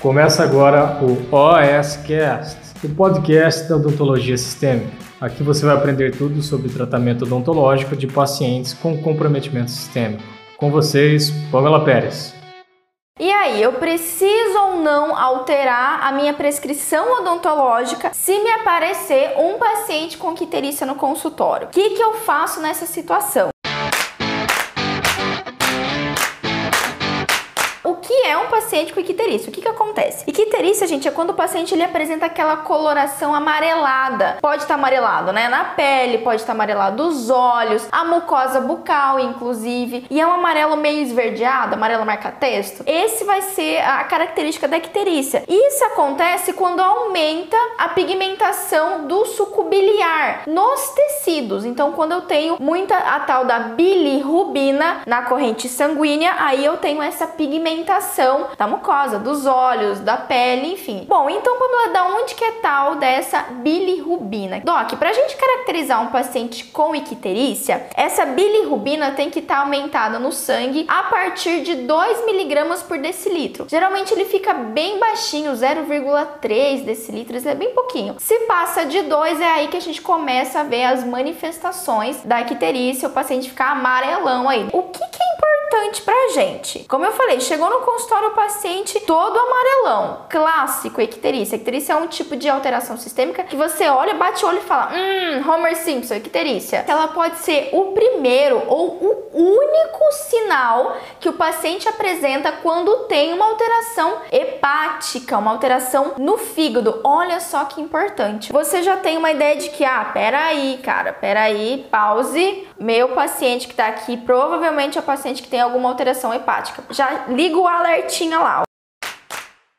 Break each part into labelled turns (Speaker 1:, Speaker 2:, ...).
Speaker 1: Começa agora o OSCast, o podcast da odontologia sistêmica. Aqui você vai aprender tudo sobre tratamento odontológico de pacientes com comprometimento sistêmico. Com vocês, Pamela Pérez.
Speaker 2: E aí, eu preciso ou não alterar a minha prescrição odontológica se me aparecer um paciente com quiterícia no consultório? O que, que eu faço nessa situação? É um paciente com icterícia. O que que acontece? Icterícia, gente, é quando o paciente ele apresenta aquela coloração amarelada. Pode estar tá amarelado, né, na pele, pode estar tá amarelado os olhos, a mucosa bucal, inclusive, e é um amarelo meio esverdeado, amarelo marca-texto. Esse vai ser a característica da icterícia. Isso acontece quando aumenta a pigmentação do suco biliar nos tecidos. Então, quando eu tenho muita a tal da bilirrubina na corrente sanguínea, aí eu tenho essa pigmentação da mucosa, dos olhos, da pele, enfim. Bom, então vamos lá, da onde que é tal dessa bilirrubina? Doc, pra gente caracterizar um paciente com icterícia, essa bilirrubina tem que estar tá aumentada no sangue a partir de 2 miligramas por decilitro. Geralmente ele fica bem baixinho, 0,3 decilitros, é bem pouquinho. Se passa de 2, é aí que a gente começa a ver as manifestações da icterícia, o paciente ficar amarelão aí. O que, importante pra gente? Como eu falei, chegou no consultório o paciente todo amarelão, clássico icterícia. Icterícia é um tipo de alteração sistêmica que você olha, bate o olho e fala, hum, Homer Simpson, icterícia. Ela pode ser o primeiro ou o único sinal que o paciente apresenta quando tem uma alteração hepática, uma alteração no fígado. Olha só que importante. Você já tem uma ideia de que, ah, peraí, cara, peraí, pause. Meu paciente que tá aqui provavelmente é o paciente que tem alguma alteração hepática. Já liga o alertinha lá.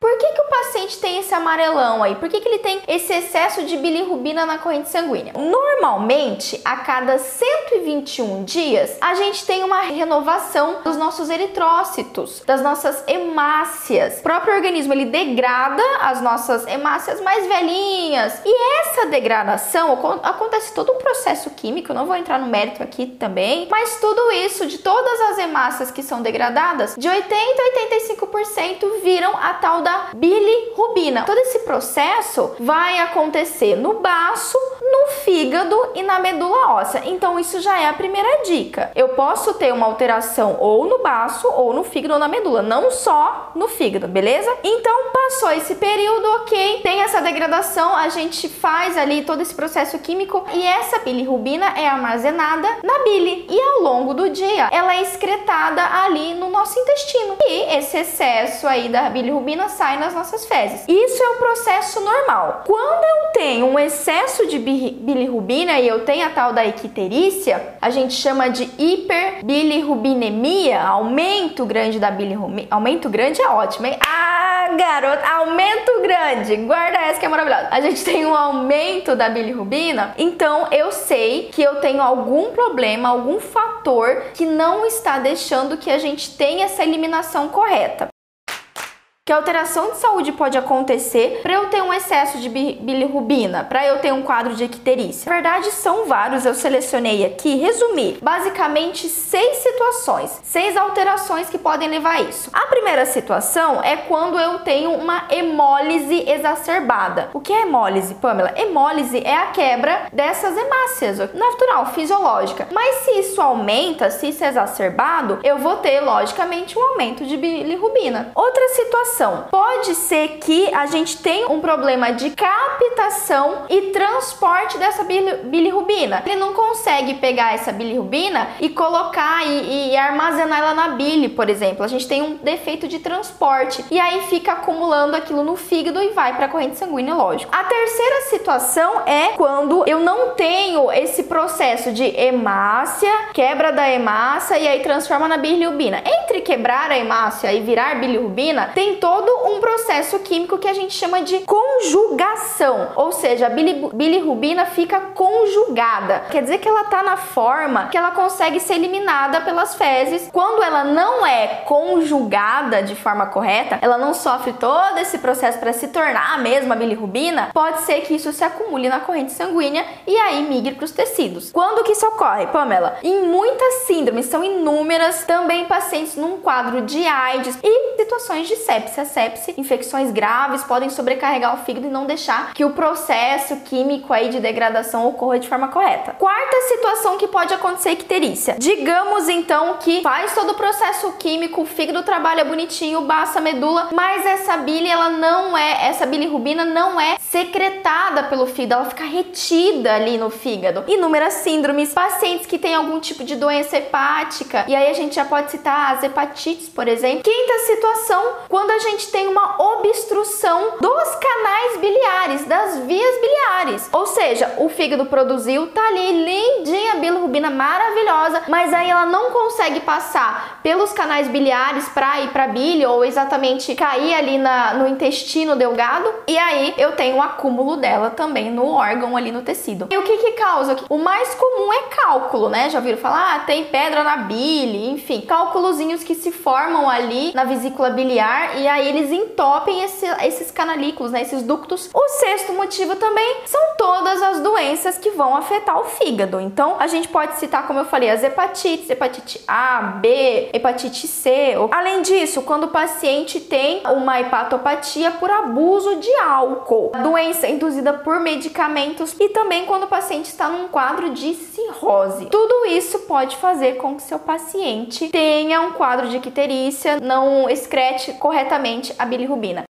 Speaker 2: Por que, que o paciente tem esse amarelão aí? Por que, que ele tem esse excesso de bilirrubina na corrente sanguínea? Normalmente, a cada 121 dias, a gente tem uma renovação dos nossos eritrócitos, das nossas hemácias. O próprio organismo ele degrada as nossas hemácias mais velhinhas. E essa degradação acontece todo um processo químico, não vou entrar no mérito aqui também, mas tudo isso de todas as hemácias que são degradadas, de 80 a 85% viram a tal da da bilirrubina. Todo esse processo vai acontecer no baço, no fígado e na medula óssea. Então isso já é a primeira dica. Eu posso ter uma alteração ou no baço ou no fígado ou na medula, não só no fígado, beleza? Então passou esse período, ok, tem essa degradação, a gente faz ali todo esse processo químico e essa bilirrubina é armazenada na bile e ao longo do dia ela é excretada ali no nosso intestino. E esse excesso aí da bilirrubina sai nas nossas fezes. Isso é o processo normal. Quando eu tenho um excesso de bilirrubina e eu tenho a tal da equiterícia, a gente chama de hiperbilirrubinemia, aumento grande da bilirrubina. Aumento grande é ótimo, hein? Ah, garoto, aumento grande. Guarda essa que é maravilhosa. A gente tem um aumento da bilirrubina, então eu sei que eu tenho algum problema, algum fator que não está deixando que a gente tenha essa eliminação correta que alteração de saúde pode acontecer para eu ter um excesso de bilirrubina, para eu ter um quadro de icterícia. Na verdade, são vários, eu selecionei aqui, resumir, basicamente seis situações, seis alterações que podem levar a isso. A primeira situação é quando eu tenho uma hemólise exacerbada. O que é hemólise, Pamela? Hemólise é a quebra dessas hemácias, natural, fisiológica. Mas se isso aumenta, se isso é exacerbado, eu vou ter, logicamente, um aumento de bilirrubina. Outra situação Pode ser que a gente tenha um problema de captação e transporte dessa bilirrubina. Ele não consegue pegar essa bilirrubina e colocar e, e armazenar ela na bile, por exemplo. A gente tem um defeito de transporte e aí fica acumulando aquilo no fígado e vai para a corrente sanguínea, lógico. A terceira situação é quando eu não tenho esse processo de hemácia, quebra da hemácia e aí transforma na bilirrubina. Entre quebrar a hemácia e virar bilirrubina, tem todo todo um processo químico que a gente chama de conjugação, ou seja, a bilirrubina fica conjugada. Quer dizer que ela tá na forma que ela consegue ser eliminada pelas fezes. Quando ela não é conjugada de forma correta, ela não sofre todo esse processo para se tornar a mesma bilirrubina, pode ser que isso se acumule na corrente sanguínea e aí migre para os tecidos. Quando que isso ocorre, Pamela? Em muitas síndromes, são inúmeras, também pacientes num quadro de AIDS e situações de sepsia a sepse. Infecções graves podem sobrecarregar o fígado e não deixar que o processo químico aí de degradação ocorra de forma correta. Quarta situação que pode acontecer icterícia. Digamos então que faz todo o processo químico, o fígado trabalha bonitinho, baixa a medula, mas essa bile ela não é, essa bilirrubina não é secretada pelo fígado, ela fica retida ali no fígado. Inúmeras síndromes, pacientes que têm algum tipo de doença hepática, e aí a gente já pode citar as hepatites, por exemplo. Quinta situação, quando a gente tem uma obstrução dos canais biliares, das vias biliares. Ou seja, o fígado produziu, tá ali lindinha, bilirrubina maravilhosa, mas aí ela não consegue passar pelos canais biliares para ir para bile ou exatamente cair ali na, no intestino delgado, e aí eu tenho um acúmulo dela também no órgão ali no tecido. E o que que causa? O mais comum é cálculo, né? Já viram falar? Ah, tem pedra na bile, enfim, cálculozinhos que se formam ali na vesícula biliar e aí eles entopem esse, esses canalículos, né? Esses ductos. O sexto motivo também são todas as doenças que vão afetar o fígado. Então, a gente pode citar, como eu falei, as hepatites, hepatite A, B, hepatite C. Além disso, quando o paciente tem uma hepatopatia por abuso de álcool, doença induzida por medicamentos e também quando o paciente está num quadro de cirrose. Tudo isso pode fazer com que seu paciente tenha um quadro de icterícia, não excrete corretamente a bilirrubina.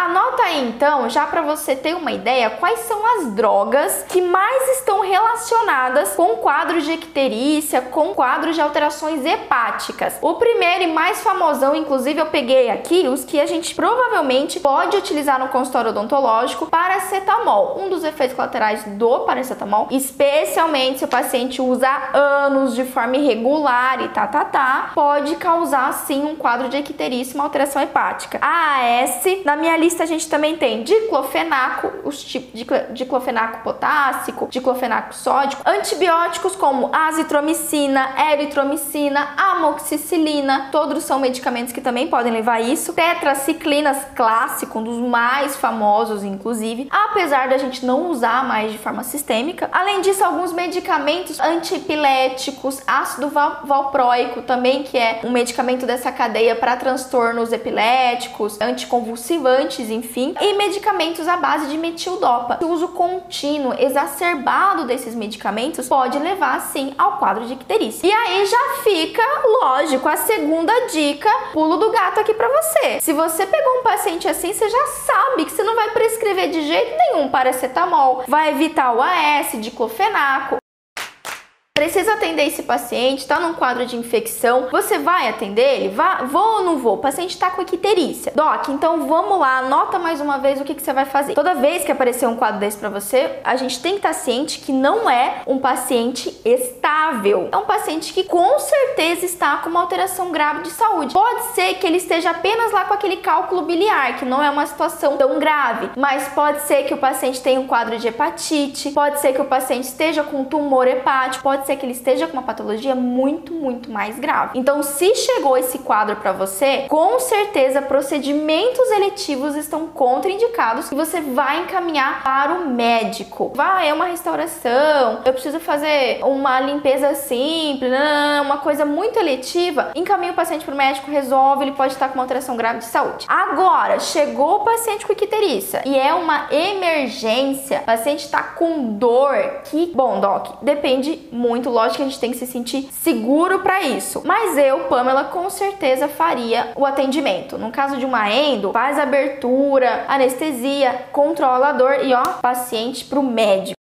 Speaker 2: Anota aí então, já para você ter uma ideia, quais são as drogas que mais estão relacionadas com quadros de icterícia, com quadros de alterações hepáticas. O primeiro e mais famosão, inclusive eu peguei aqui, os que a gente provavelmente pode utilizar no consultório odontológico, paracetamol. Um dos efeitos colaterais do paracetamol, especialmente se o paciente usa anos de forma irregular e tá, tá, tá, pode causar sim um quadro de icterícia, uma alteração hepática. A AS, na minha lista a gente também tem diclofenaco, os tipos de diclofenaco potássico, diclofenaco sódico, antibióticos como azitromicina, eritromicina, amoxicilina, todos são medicamentos que também podem levar a isso. Tetraciclinas clássico, um dos mais famosos inclusive, apesar da gente não usar mais de forma sistêmica. Além disso, alguns medicamentos antiepiléticos, ácido val valproico também, que é um medicamento dessa cadeia para transtornos epiléticos, anticonvulsivantes enfim, e medicamentos à base de metildopa. O uso contínuo, exacerbado desses medicamentos pode levar sim ao quadro de icterícia. E aí já fica, lógico, a segunda dica, pulo do gato aqui para você. Se você pegou um paciente assim, você já sabe que você não vai prescrever de jeito nenhum paracetamol, vai evitar o AS, diclofenaco, Precisa atender esse paciente, está num quadro de infecção, você vai atender ele? Vá, vou ou não vou? O paciente está com icterícia. Doc, então vamos lá, anota mais uma vez o que, que você vai fazer. Toda vez que aparecer um quadro desse para você, a gente tem que estar ciente que não é um paciente estável. É um paciente que com certeza está com uma alteração grave de saúde. Pode ser que ele esteja apenas lá com aquele cálculo biliar, que não é uma situação tão grave, mas pode ser que o paciente tenha um quadro de hepatite, pode ser que o paciente esteja com tumor hepático, pode ser que ele esteja com uma patologia muito, muito mais grave. Então, se chegou esse quadro para você, com certeza procedimentos eletivos estão contraindicados e você vai encaminhar para o médico. Vai, é uma restauração, eu preciso fazer uma limpeza simples, uma coisa muito eletiva, encaminha o paciente para o médico, resolve, ele pode estar com uma alteração grave de saúde. Agora, chegou o paciente com icterícia e é uma emergência, o paciente está com dor, que, bom, doc, depende muito muito, lógico que a gente tem que se sentir seguro para isso. Mas eu, Pamela, com certeza faria o atendimento. No caso de uma endo, faz abertura, anestesia, controla a dor e ó, paciente pro médico.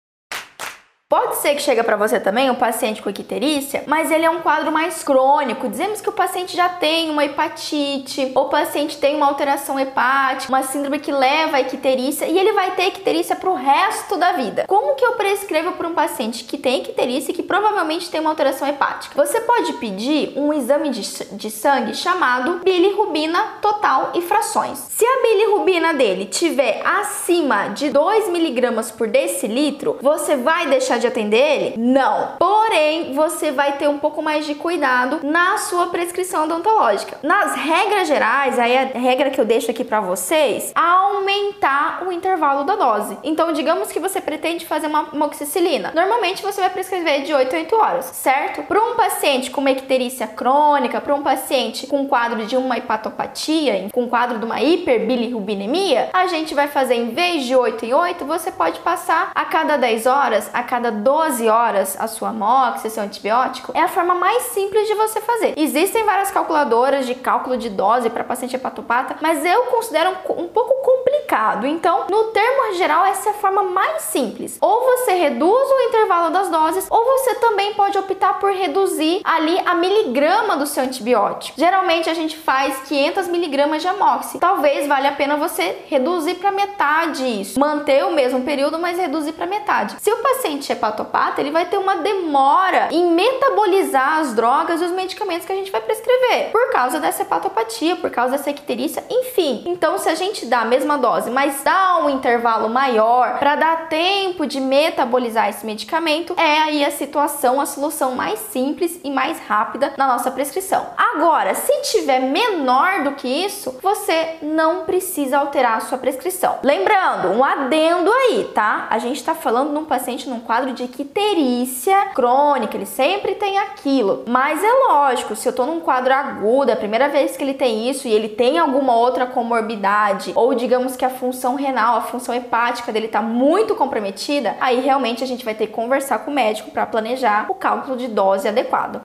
Speaker 2: Pode ser que chegue para você também um paciente com icterícia, mas ele é um quadro mais crônico. Dizemos que o paciente já tem uma hepatite, ou o paciente tem uma alteração hepática, uma síndrome que leva a icterícia e ele vai ter icterícia para o resto da vida. Como que eu prescrevo para um paciente que tem icterícia e que provavelmente tem uma alteração hepática? Você pode pedir um exame de, de sangue chamado bilirrubina total e frações. Se a bilirrubina dele tiver acima de 2 miligramas por decilitro, você vai deixar de atender ele? Não. Porém, você vai ter um pouco mais de cuidado na sua prescrição odontológica. Nas regras gerais, aí a regra que eu deixo aqui para vocês, aumentar o intervalo da dose. Então, digamos que você pretende fazer uma moxicilina. Normalmente você vai prescrever de 8 a 8 horas, certo? Para um paciente com uma icterícia crônica, para um paciente com quadro de uma hepatopatia, com quadro de uma hiperbilirrubinemia, a gente vai fazer em vez de 8 em 8, você pode passar a cada 10 horas, a cada 12 horas a sua mox, seu antibiótico. É a forma mais simples de você fazer. Existem várias calculadoras de cálculo de dose para paciente hepatopata, mas eu considero um, um pouco complicado. Então, no termo geral, essa é a forma mais simples. Ou você reduz o intervalo das doses, ou você também pode optar por reduzir ali a miligrama do seu antibiótico. Geralmente a gente faz 500 miligramas de amoxi. Talvez valha a pena você reduzir para metade isso, manter o mesmo período, mas reduzir para metade. Se o paciente é hepatopata, ele vai ter uma demora em metabolizar as drogas e os medicamentos que a gente vai prescrever, por causa dessa hepatopatia, por causa dessa icterícia, enfim. Então, se a gente dá a mesma dose, mas dá um intervalo maior para dar tempo de metabolizar esse medicamento, é aí a situação, a solução mais simples e mais rápida na nossa prescrição. Agora, se tiver menor do que isso, você não precisa alterar a sua prescrição. Lembrando, um adendo aí, tá? A gente está falando num paciente num quadro de icterícia crônica, ele sempre tem aquilo. Mas é lógico, se eu tô num quadro agudo, é a primeira vez que ele tem isso e ele tem alguma outra comorbidade, ou digamos que a função renal, a função hepática dele tá muito comprometida, aí realmente a gente vai ter que conversar com o médico para planejar o cálculo de dose adequado.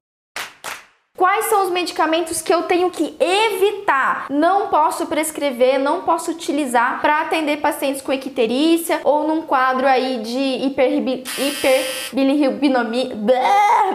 Speaker 2: Quais são os medicamentos que eu tenho que evitar? Não posso prescrever, não posso utilizar para atender pacientes com icterícia ou num quadro aí de hiperbilirrubinomia.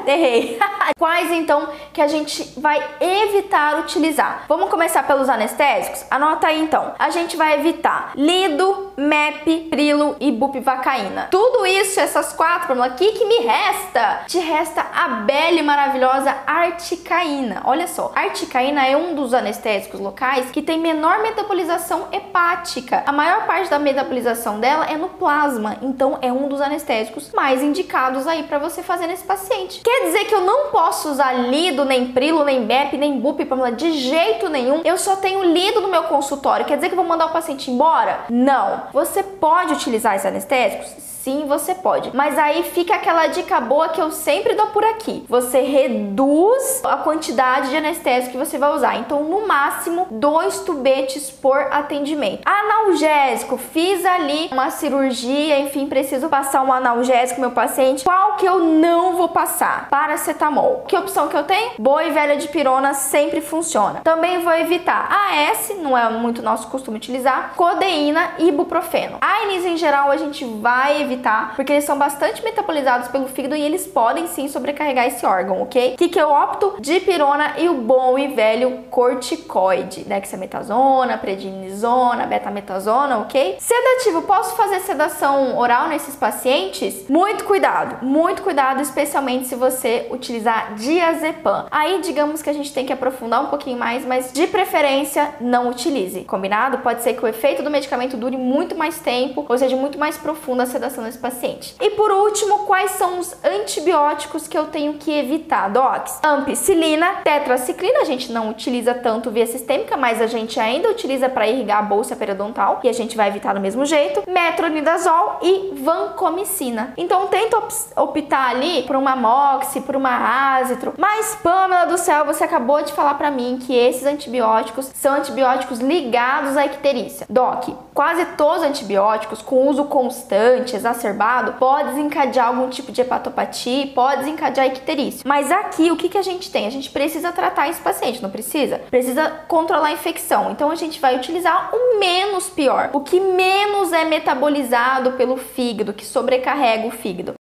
Speaker 2: Errei. Quais então que a gente vai evitar utilizar? Vamos começar pelos anestésicos? Anota aí então. A gente vai evitar lido, MEP, prilo e bupivacaína. Tudo isso, essas quatro, aqui que me resta? Te resta a bela e maravilhosa articaina articaína. Olha só, a articaína é um dos anestésicos locais que tem menor metabolização hepática. A maior parte da metabolização dela é no plasma, então é um dos anestésicos mais indicados aí para você fazer nesse paciente. Quer dizer que eu não posso usar lido, nem prilo, nem BEP, nem bup, de jeito nenhum. Eu só tenho lido no meu consultório. Quer dizer que eu vou mandar o paciente embora? Não. Você pode utilizar esses anestésicos? Sim, você pode. Mas aí fica aquela dica boa que eu sempre dou por aqui. Você reduz a quantidade de anestésico que você vai usar. Então, no máximo, dois tubetes por atendimento. Analgésico, fiz ali uma cirurgia, enfim, preciso passar um analgésico meu paciente. Qual que eu não vou passar? Paracetamol. Que opção que eu tenho? Boa e velha de pirona sempre funciona. Também vou evitar AS, não é muito nosso costume utilizar, codeína e ibuprofeno. ANIS em geral a gente vai evitar, porque eles são bastante metabolizados pelo fígado e eles podem sim sobrecarregar esse órgão, ok? O que, que eu opto? Dipirona e o bom e velho corticoide, dexametasona, prednisona, betametasona, ok? Sedativo, posso fazer sedação oral nesses pacientes? Muito cuidado, muito cuidado, especialmente se você utilizar diazepam. Aí, digamos que a gente tem que aprofundar um pouquinho mais, mas de preferência, não utilize, combinado? Pode ser que o efeito do medicamento dure muito mais tempo, ou seja, muito mais profunda a sedação nesse paciente. E por último, quais são os antibióticos que eu tenho que evitar, docs? Ampicilina, tetraciclina, a gente não utiliza tanto via sistêmica, mas a gente ainda utiliza para irrigar a bolsa periodontal e a gente vai evitar do mesmo jeito. Metronidazol e vancomicina. Então tenta optar ali por uma moxi, por uma azitro. Mas Pamela do céu, você acabou de falar para mim que esses antibióticos são antibióticos ligados à icterícia. Doc, quase todos os antibióticos com uso constante, exacerbado pode desencadear algum tipo de hepatopatia, pode desencadear icterícia. Mas aqui o que, que a gente tem? A gente precisa tratar esse paciente, não precisa? Precisa controlar a infecção. Então a gente vai utilizar o menos pior, o que menos é metabolizado pelo fígado, que sobrecarrega o fígado.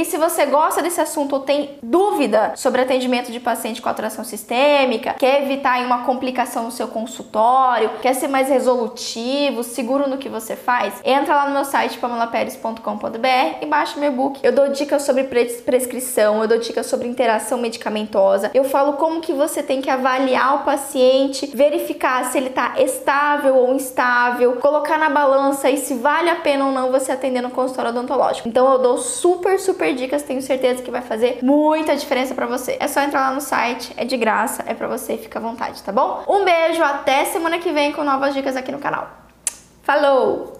Speaker 2: E se você gosta desse assunto ou tem dúvida sobre atendimento de paciente com alteração sistêmica, quer evitar uma complicação no seu consultório, quer ser mais resolutivo, seguro no que você faz, entra lá no meu site pamelaperes.com.br e baixa meu e-book. Eu dou dicas sobre prescrição, eu dou dicas sobre interação medicamentosa, eu falo como que você tem que avaliar o paciente, verificar se ele está estável ou instável, colocar na balança e se vale a pena ou não você atender no consultório odontológico. Então eu dou super, super dicas, tenho certeza que vai fazer muita diferença para você. É só entrar lá no site, é de graça, é para você, fica à vontade, tá bom? Um beijo, até semana que vem com novas dicas aqui no canal. Falou!